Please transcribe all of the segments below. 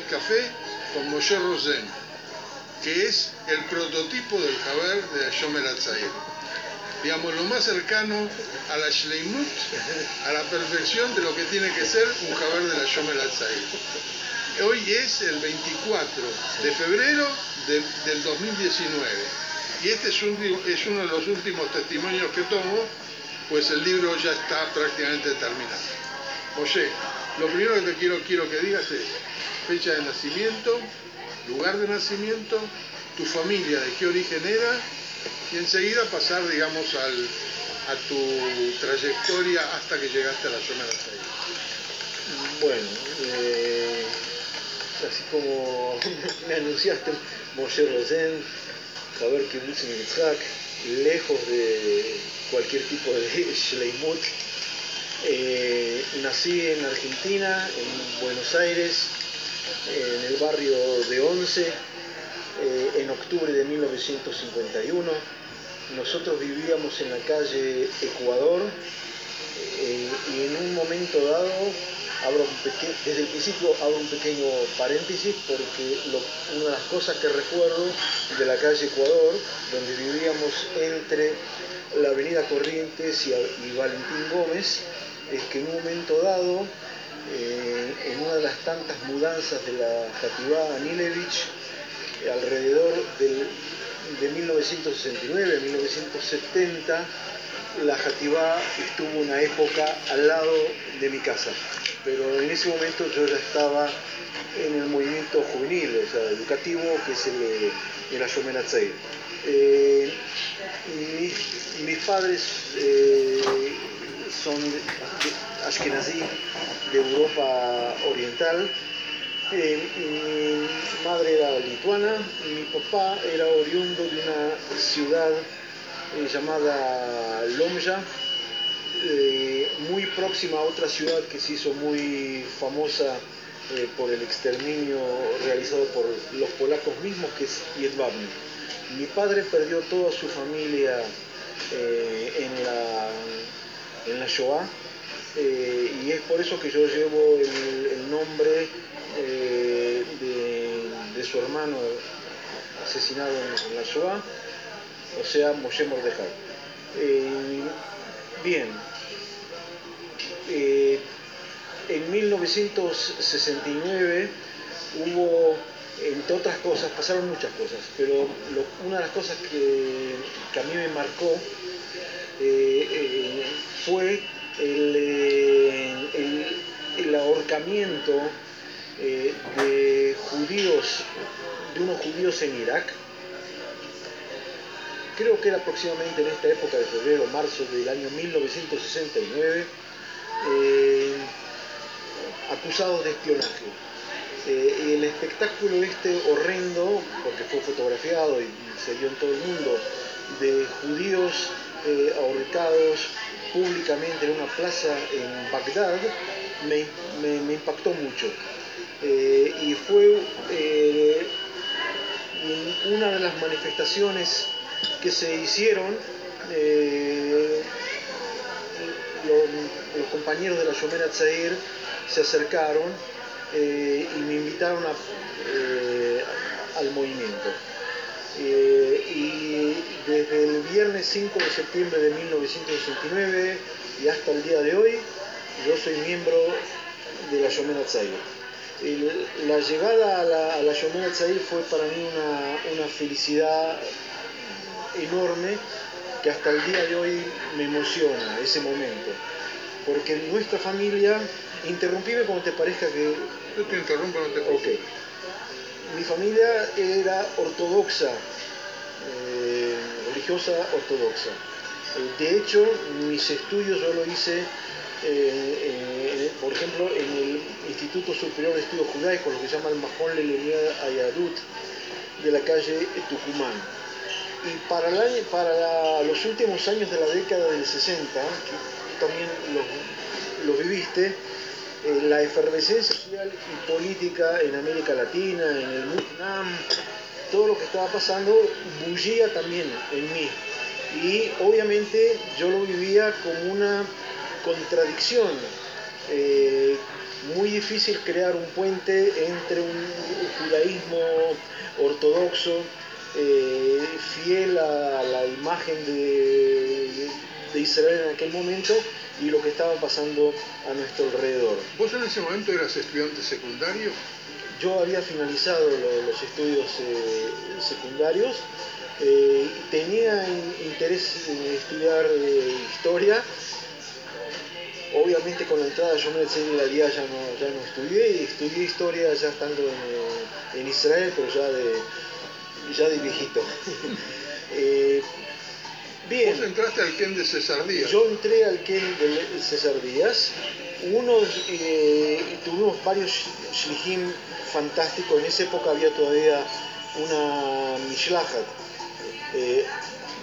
Café con Moshe Rosen, que es el prototipo del Haber de Shomer Atzair. Digamos, lo más cercano a la Shleimut, a la perfección de lo que tiene que ser un Haber de la Shomer Atzair. Hoy es el 24 de febrero del 2019 y este es, es uno de los últimos testimonios que tomo, pues el libro ya está prácticamente terminado. Oye, lo primero que quiero, quiero que digas es fecha de nacimiento, lugar de nacimiento, tu familia, de qué origen era, y enseguida pasar, digamos, al, a tu trayectoria hasta que llegaste a la zona de Bueno, eh, así como me anunciaste, Moshe Rosen, Javier Kibbutz Yitzhak, lejos de cualquier tipo de Shleimut, eh, nací en Argentina, en Buenos Aires, en el barrio de Once, eh, en octubre de 1951. Nosotros vivíamos en la calle Ecuador eh, y en un momento dado, desde el principio abro un pequeño paréntesis porque una de las cosas que recuerdo de la calle Ecuador, donde vivíamos entre la avenida Corrientes y Valentín Gómez, es que en un momento dado, eh, en una de las tantas mudanzas de la Jativá Anilevich, alrededor de 1969, 1970, la Jativá estuvo una época al lado de mi casa, pero en ese momento yo ya estaba en el movimiento juvenil, o sea, educativo, que es el, el Ayomenatzei. Eh, mis, padres eh, son ashkenazí de Europa Oriental. Eh, mi madre era lituana, mi papá era oriundo de una ciudad eh, llamada Lomja, eh, muy próxima a otra ciudad que se hizo muy famosa por el exterminio realizado por los polacos mismos, que es Jedwabny. Mi padre perdió toda su familia en la en la Shoah, eh, y es por eso que yo llevo el, nombre eh, de, su hermano asesinado en, la Shoah, o sea, Moshe Mordejai. Eh, bien, en 1969 hubo, entre otras cosas, pasaron muchas cosas, pero una de las cosas que, a mí me marcó fue eh, eh, de judíos, de unos judíos en Irak. Creo que era aproximadamente en esta época de febrero, marzo del año 1969, eh, acusados de espionaje. el espectáculo este horrendo, porque fue fotografiado y se vio en todo el mundo, de judíos ahorcados públicamente en una plaza en Bagdad me, impactó mucho. Eh, y fue eh, una de las manifestaciones que se hicieron, eh, los, compañeros de la Yomera Tzair se acercaron y me invitaron al movimiento. Y desde el viernes 5 de septiembre de 1969 y hasta el día de hoy, yo soy miembro de la Yomena. La llegada a la, a fue para mí una, felicidad enorme que hasta el día de hoy me emociona ese momento. Porque nuestra familia, interrumpime como te parezca que... Yo te interrumpo, no te okay mi familia era ortodoxa, eh, religiosa ortodoxa. Eh, de hecho, mis estudios yo lo hice, eh, por ejemplo, en el Instituto Superior de Estudios Judaicos, lo que se llama el Mahon Lelenia Ayadut, de la calle Tucumán. Y para, para los últimos años de la década del 60, que también lo viviste, eh, la efervescencia social y política en América Latina, en el Vietnam, todo lo que estaba pasando bullía también en mí. Y obviamente yo lo vivía como una contradicción. Eh, muy difícil crear un puente entre un judaísmo ortodoxo, eh, fiel a la imagen de, de Israel en aquel momento y lo que estaba pasando a nuestro alrededor. ¿Vos en ese momento eras estudiante secundario? Yo había finalizado lo- los estudios eh, secundarios, eh, tenía in- interés en estudiar eh, historia. Obviamente con la entrada yo me la ya no, ya no estudié y estudié historia ya estando en, en Israel, pero ya de, ya de viejito. Eh, bien. Vos entraste al Ken de César Díaz. Yo entré al Ken de César Díaz. Unos, eh, tuvimos varios shlichim fantásticos. En esa época había todavía una mishlachat. Eh,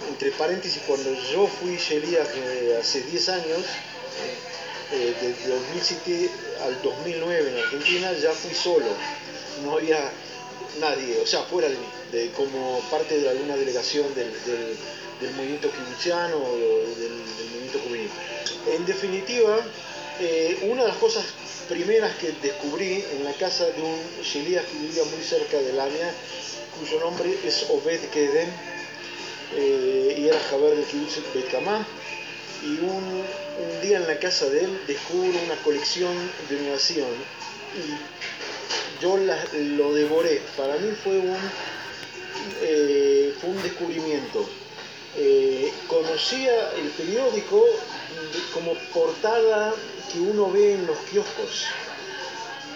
entre paréntesis, cuando yo fui sheliach eh, hace 10 años, eh, desde 2007 al 2009 en Argentina, ya fui solo. No había nadie, o sea, fuera de mí, de, como parte de alguna delegación del, del, movimiento kibutziano o del, del movimiento juvenil. En definitiva, eh, una de las cosas primeras que descubrí en la casa de un sheliach que vivía muy cerca de Lamia, cuyo nombre es Obed Kedem, eh, y era Jaber del Kibbutz Bet Kamá, y un, un día en la casa de él descubro una colección de innovación y yo la- lo devoré. Para mí fue un, eh, fue un descubrimiento. Eh, conocía el periódico como portada que uno ve en los kioscos,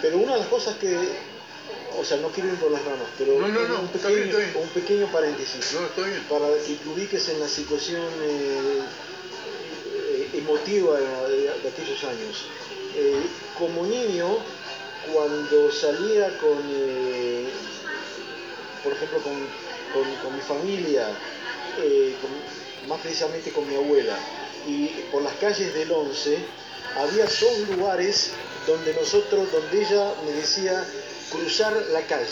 pero una de las cosas que, o sea, no quiero ir por las ramas, pero No, no, no, un, está bien, pequeño, está bien. un pequeño paréntesis No, está bien. para que te ubiques en la situación eh, emotiva de, aquellos años. Eh, como niño, cuando salía con, eh, por ejemplo, con, con- mi familia, eh, más precisamente con mi abuela, y por las calles del 11, había dos lugares donde nosotros, donde ella me decía cruzar la calle.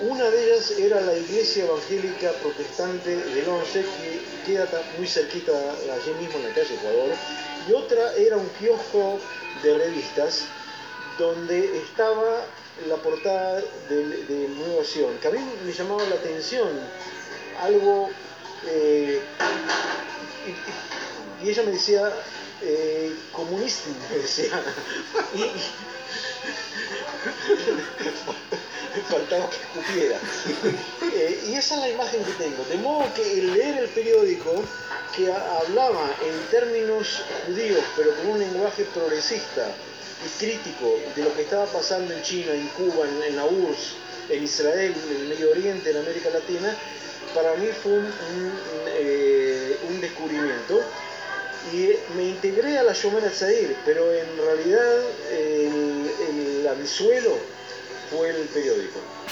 Una de ellas era la iglesia evangélica protestante del 11, que queda muy cerquita allí mismo en la calle Ecuador, y otra era un kiosco de revistas donde estaba la portada del- de, Nueva Sion, que a mí me llamaba la atención, algo... eh, y, ella me decía, eh, comunista, me decía. faltaba que escupiera. Eh, y esa es la imagen que tengo. De modo que el leer el periódico, que hablaba en términos judíos, pero con un lenguaje progresista y crítico de lo que estaba pasando en China, en Cuba, en, en la URSS, en Israel, en el Medio Oriente, en América Latina, para mí fue un, un, eh, un descubrimiento. Y me integré a la Shomer Atzair, pero en realidad el, el anzuelo fue el periódico.